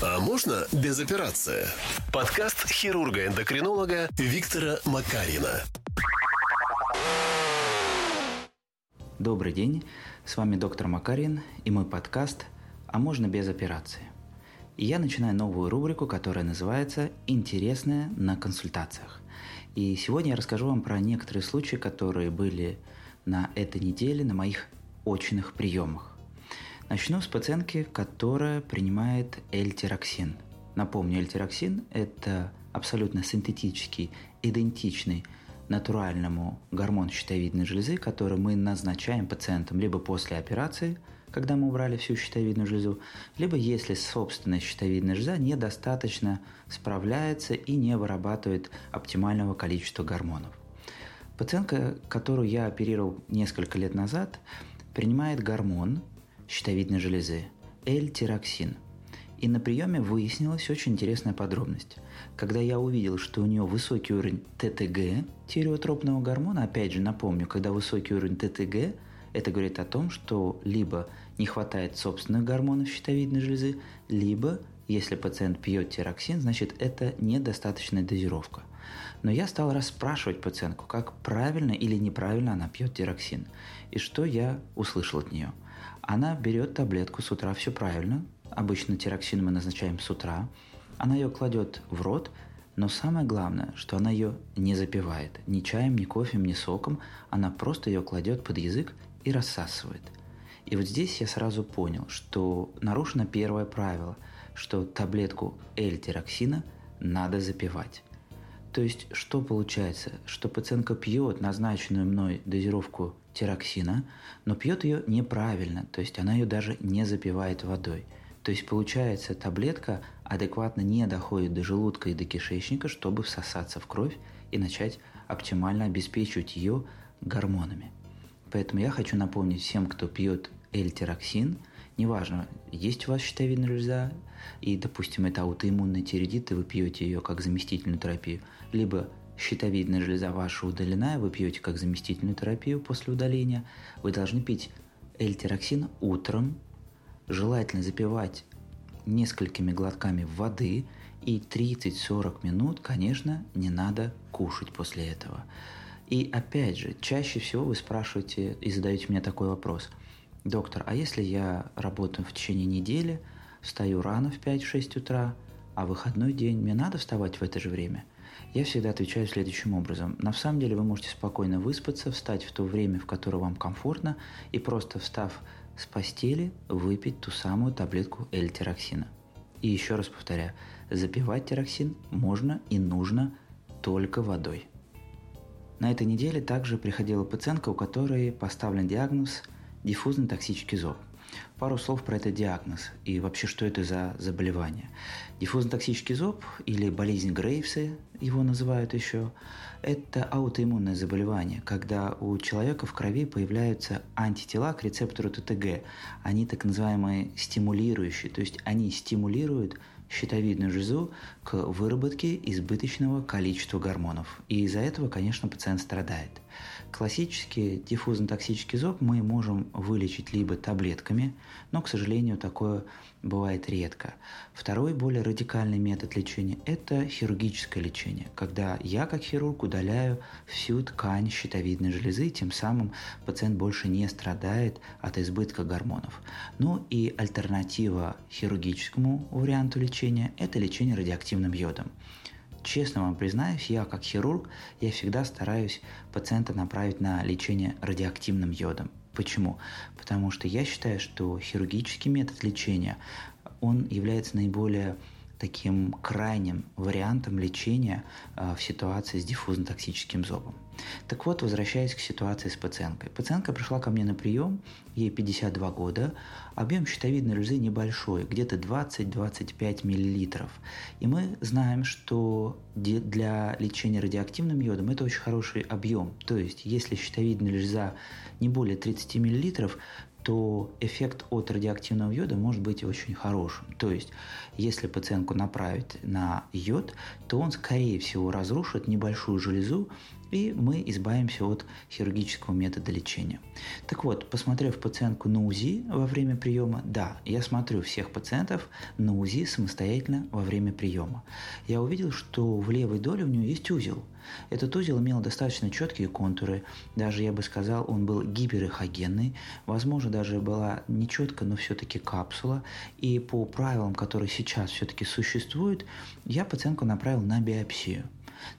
А можно без операции? Подкаст хирурга-эндокринолога Виктора Макарина. Добрый день, с вами доктор Макарин и мой подкаст «А можно без операции?». И я начинаю новую рубрику, которая называется «Интересное на консультациях». И сегодня я расскажу вам про некоторые случаи, которые были на этой неделе на моих очных приемах. Начну с пациентки, которая принимает эльтироксин. Напомню, эльтироксин – это абсолютно синтетический, идентичный натуральному гормон щитовидной железы, который мы назначаем пациентам либо после операции, когда мы убрали всю щитовидную железу, либо если собственная щитовидная железа недостаточно справляется и не вырабатывает оптимального количества гормонов. Пациентка, которую я оперировал несколько лет назад, принимает гормон, щитовидной железы – L-тироксин. И на приеме выяснилась очень интересная подробность. Когда я увидел, что у нее высокий уровень ТТГ, тиреотропного гормона, опять же напомню, когда высокий уровень ТТГ, это говорит о том, что либо не хватает собственных гормонов щитовидной железы, либо, если пациент пьет тироксин, значит это недостаточная дозировка. Но я стал расспрашивать пациентку, как правильно или неправильно она пьет тироксин. И что я услышал от нее – она берет таблетку с утра, все правильно. Обычно тироксин мы назначаем с утра. Она ее кладет в рот, но самое главное, что она ее не запивает. Ни чаем, ни кофе, ни соком. Она просто ее кладет под язык и рассасывает. И вот здесь я сразу понял, что нарушено первое правило, что таблетку L-тироксина надо запивать. То есть, что получается? Что пациентка пьет назначенную мной дозировку тироксина, но пьет ее неправильно, то есть она ее даже не запивает водой. То есть получается, таблетка адекватно не доходит до желудка и до кишечника, чтобы всосаться в кровь и начать оптимально обеспечивать ее гормонами. Поэтому я хочу напомнить всем, кто пьет L-тироксин, неважно, есть у вас щитовидная железа, и, допустим, это аутоиммунный тиреидит, и вы пьете ее как заместительную терапию, либо щитовидная железа ваша удалена, и вы пьете как заместительную терапию после удаления, вы должны пить эльтироксин утром, желательно запивать несколькими глотками воды, и 30-40 минут, конечно, не надо кушать после этого. И опять же, чаще всего вы спрашиваете и задаете мне такой вопрос. Доктор, а если я работаю в течение недели, встаю рано в 5-6 утра, а выходной день мне надо вставать в это же время – я всегда отвечаю следующим образом. На самом деле вы можете спокойно выспаться, встать в то время, в которое вам комфортно, и просто встав с постели, выпить ту самую таблетку L-тироксина. И еще раз повторяю, запивать тироксин можно и нужно только водой. На этой неделе также приходила пациентка, у которой поставлен диагноз диффузный токсический зоб. Пару слов про этот диагноз и вообще, что это за заболевание. Диффузно-токсический зоб или болезнь Грейвса, его называют еще, это аутоиммунное заболевание, когда у человека в крови появляются антитела к рецептору ТТГ. Они так называемые стимулирующие, то есть они стимулируют щитовидную железу к выработке избыточного количества гормонов. И из-за этого, конечно, пациент страдает. Классический диффузно-токсический зоб мы можем вылечить либо таблетками, но, к сожалению, такое бывает редко. Второй, более радикальный метод лечения – это хирургическое лечение, когда я, как хирург, удаляю всю ткань щитовидной железы, тем самым пациент больше не страдает от избытка гормонов. Ну и альтернатива хирургическому варианту лечения – это лечение радиоактивным йодом. Честно вам признаюсь, я как хирург, я всегда стараюсь пациента направить на лечение радиоактивным йодом. Почему? Потому что я считаю, что хирургический метод лечения, он является наиболее таким крайним вариантом лечения э, в ситуации с диффузно-токсическим зобом. Так вот, возвращаясь к ситуации с пациенткой. Пациентка пришла ко мне на прием, ей 52 года, объем щитовидной железы небольшой, где-то 20-25 мл. И мы знаем, что для лечения радиоактивным йодом это очень хороший объем. То есть, если щитовидная железа не более 30 мл, то эффект от радиоактивного йода может быть очень хорошим. То есть, если пациентку направить на йод, то он, скорее всего, разрушит небольшую железу, и мы избавимся от хирургического метода лечения. Так вот, посмотрев пациентку на УЗИ во время приема, да, я смотрю всех пациентов на УЗИ самостоятельно во время приема. Я увидел, что в левой доле у нее есть узел. Этот узел имел достаточно четкие контуры, даже я бы сказал, он был гиперэхогенный, возможно, даже была нечетко, но все-таки капсула, и по правилам, которые сейчас все-таки существуют, я пациентку направил на биопсию.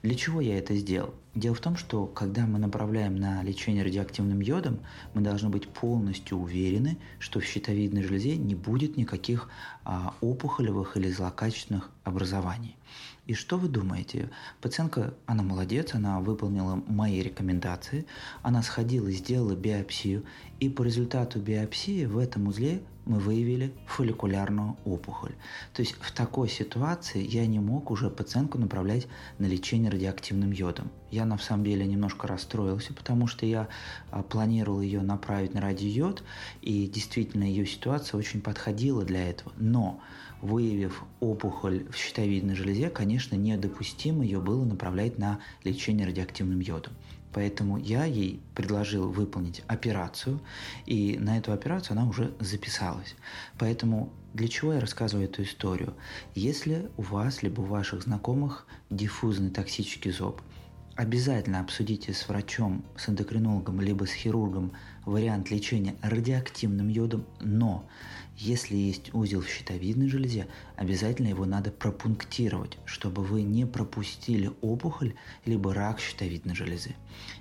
Для чего я это сделал? Дело в том, что когда мы направляем на лечение радиоактивным йодом, мы должны быть полностью уверены, что в щитовидной железе не будет никаких а, опухолевых или злокачественных образований. И что вы думаете? Пациентка, она молодец, она выполнила мои рекомендации, она сходила сделала биопсию, и по результату биопсии в этом узле мы выявили фолликулярную опухоль. То есть в такой ситуации я не мог уже пациентку направлять на лечение радиоактивным йодом. Я на самом деле немножко расстроился, потому что я а, планировал ее направить на радиойод, и действительно ее ситуация очень подходила для этого. Но выявив опухоль в щитовидной железе, конечно, недопустимо ее было направлять на лечение радиоактивным йодом. Поэтому я ей предложил выполнить операцию, и на эту операцию она уже записалась. Поэтому для чего я рассказываю эту историю? Если у вас либо у ваших знакомых диффузный токсический зоб, обязательно обсудите с врачом, с эндокринологом либо с хирургом вариант лечения радиоактивным йодом, но если есть узел в щитовидной железе, обязательно его надо пропунктировать, чтобы вы не пропустили опухоль либо рак щитовидной железы.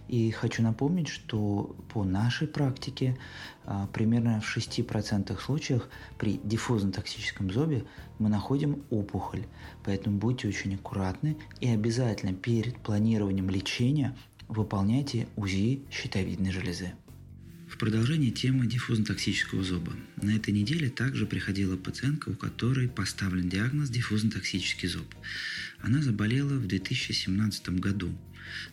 И хочу напомнить, что по нашей практике а, примерно в 6% случаях при диффузно-токсическом зобе мы находим опухоль. Поэтому будьте очень аккуратны и обязательно перед планированием лечения выполняйте УЗИ щитовидной железы. Продолжение темы диффузно-токсического зоба. На этой неделе также приходила пациентка, у которой поставлен диагноз диффузно-токсический зоб. Она заболела в 2017 году.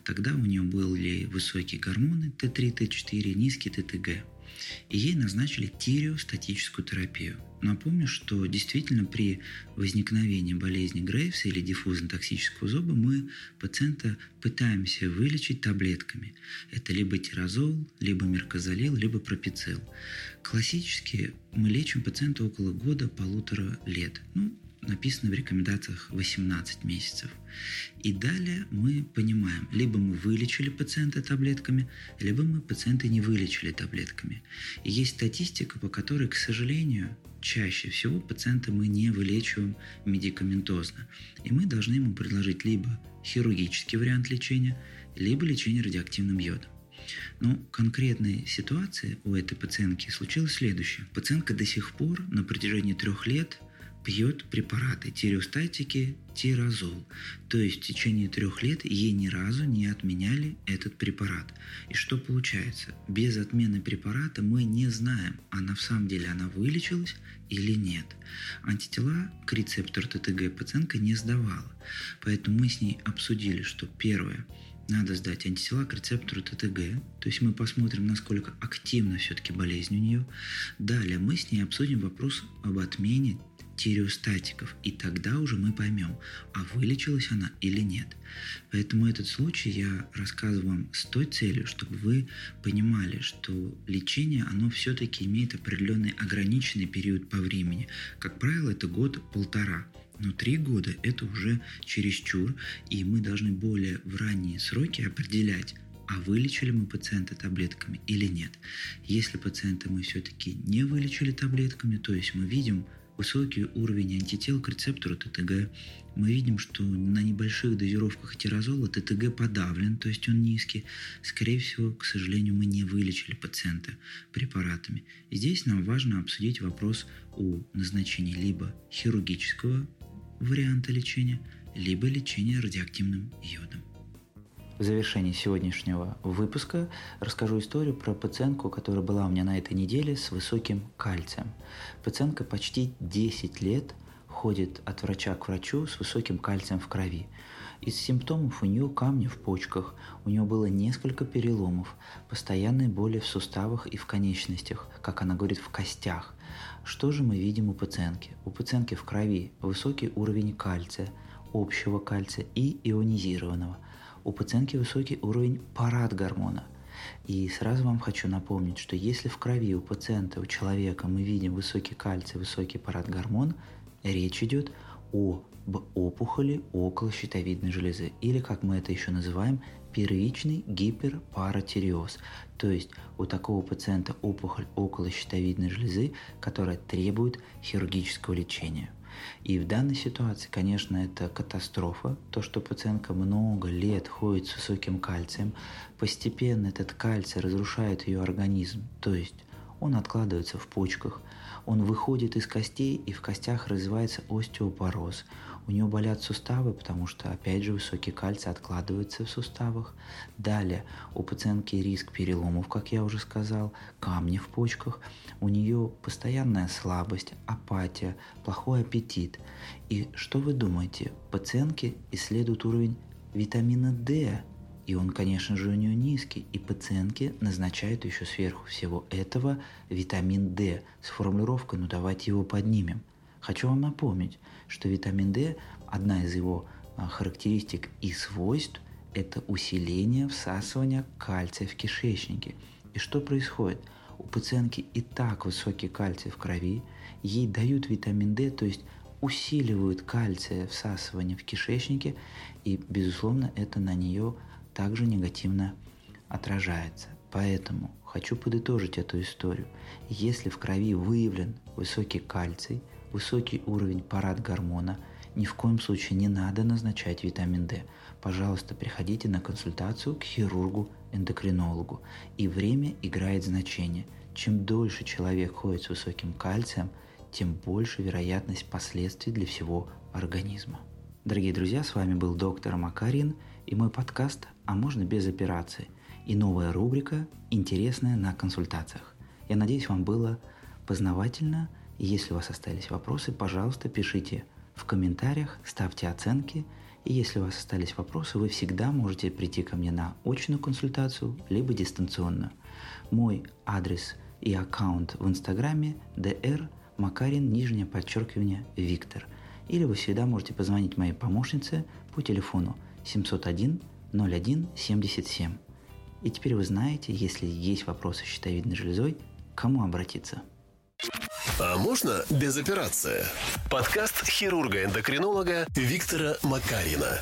Тогда у нее были высокие гормоны Т3, Т4, низкий ТТГ и ей назначили тиреостатическую терапию. Напомню, что действительно при возникновении болезни Грейвса или диффузно-токсического зоба мы пациента пытаемся вылечить таблетками. Это либо тирозол, либо меркозолил, либо пропицил. Классически мы лечим пациента около года-полутора лет. Ну, написано в рекомендациях 18 месяцев. И далее мы понимаем, либо мы вылечили пациента таблетками, либо мы пациента не вылечили таблетками. И есть статистика, по которой, к сожалению, чаще всего пациента мы не вылечиваем медикаментозно. И мы должны ему предложить либо хирургический вариант лечения, либо лечение радиоактивным йодом. Но конкретной ситуации у этой пациентки случилось следующее. Пациентка до сих пор на протяжении трех лет пьет препараты тиреостатики тирозол. То есть в течение трех лет ей ни разу не отменяли этот препарат. И что получается? Без отмены препарата мы не знаем, она в самом деле она вылечилась или нет. Антитела к рецептору ТТГ пациентка не сдавала. Поэтому мы с ней обсудили, что первое – надо сдать антитела к рецептору ТТГ, то есть мы посмотрим, насколько активна все-таки болезнь у нее. Далее мы с ней обсудим вопрос об отмене тиреостатиков, и тогда уже мы поймем, а вылечилась она или нет. Поэтому этот случай я рассказываю вам с той целью, чтобы вы понимали, что лечение, оно все-таки имеет определенный ограниченный период по времени. Как правило, это год-полтора. Но три года – это уже чересчур, и мы должны более в ранние сроки определять, а вылечили мы пациента таблетками или нет. Если пациента мы все-таки не вылечили таблетками, то есть мы видим высокий уровень антител к рецептору ТТГ. Мы видим, что на небольших дозировках тирозола ТТГ подавлен, то есть он низкий. Скорее всего, к сожалению, мы не вылечили пациента препаратами. Здесь нам важно обсудить вопрос о назначении либо хирургического варианта лечения, либо лечения радиоактивным йодом. В завершении сегодняшнего выпуска расскажу историю про пациентку, которая была у меня на этой неделе с высоким кальцием. Пациентка почти 10 лет ходит от врача к врачу с высоким кальцием в крови. Из симптомов у нее камни в почках, у нее было несколько переломов, постоянные боли в суставах и в конечностях, как она говорит, в костях. Что же мы видим у пациентки? У пациентки в крови высокий уровень кальция, общего кальция и ионизированного – у пациентки высокий уровень парадгормона. И сразу вам хочу напомнить, что если в крови у пациента, у человека мы видим высокий кальций, высокий парадгормон, речь идет об опухоли около щитовидной железы, или, как мы это еще называем, первичный гиперпаратиреоз. То есть у такого пациента опухоль около щитовидной железы, которая требует хирургического лечения. И в данной ситуации, конечно, это катастрофа. То, что пациентка много лет ходит с высоким кальцием, постепенно этот кальций разрушает ее организм. То есть он откладывается в почках, он выходит из костей, и в костях развивается остеопороз. У нее болят суставы, потому что, опять же, высокий кальций откладывается в суставах. Далее у пациентки риск переломов, как я уже сказал, камни в почках. У нее постоянная слабость, апатия, плохой аппетит. И что вы думаете? Пациентки исследуют уровень витамина D и он, конечно же, у нее низкий. И пациентке назначают еще сверху всего этого витамин D с формулировкой «ну давайте его поднимем». Хочу вам напомнить, что витамин D, одна из его а, характеристик и свойств – это усиление всасывания кальция в кишечнике. И что происходит? У пациентки и так высокий кальций в крови, ей дают витамин D, то есть усиливают кальция всасывание в кишечнике, и, безусловно, это на нее также негативно отражается. Поэтому хочу подытожить эту историю. Если в крови выявлен высокий кальций, высокий уровень парад гормона, ни в коем случае не надо назначать витамин D. Пожалуйста, приходите на консультацию к хирургу-эндокринологу. И время играет значение. Чем дольше человек ходит с высоким кальцием, тем больше вероятность последствий для всего организма. Дорогие друзья, с вами был доктор Макарин и мой подкаст «А можно без операции?» и новая рубрика «Интересная на консультациях». Я надеюсь, вам было познавательно, и если у вас остались вопросы, пожалуйста, пишите в комментариях, ставьте оценки, и если у вас остались вопросы, вы всегда можете прийти ко мне на очную консультацию, либо дистанционную. Мой адрес и аккаунт в инстаграме dr Макарин, нижнее подчеркивание, Виктор. Или вы всегда можете позвонить моей помощнице по телефону 701 01 77. И теперь вы знаете, если есть вопросы с щитовидной железой, к кому обратиться. А можно без операции? Подкаст хирурга-эндокринолога Виктора Макарина.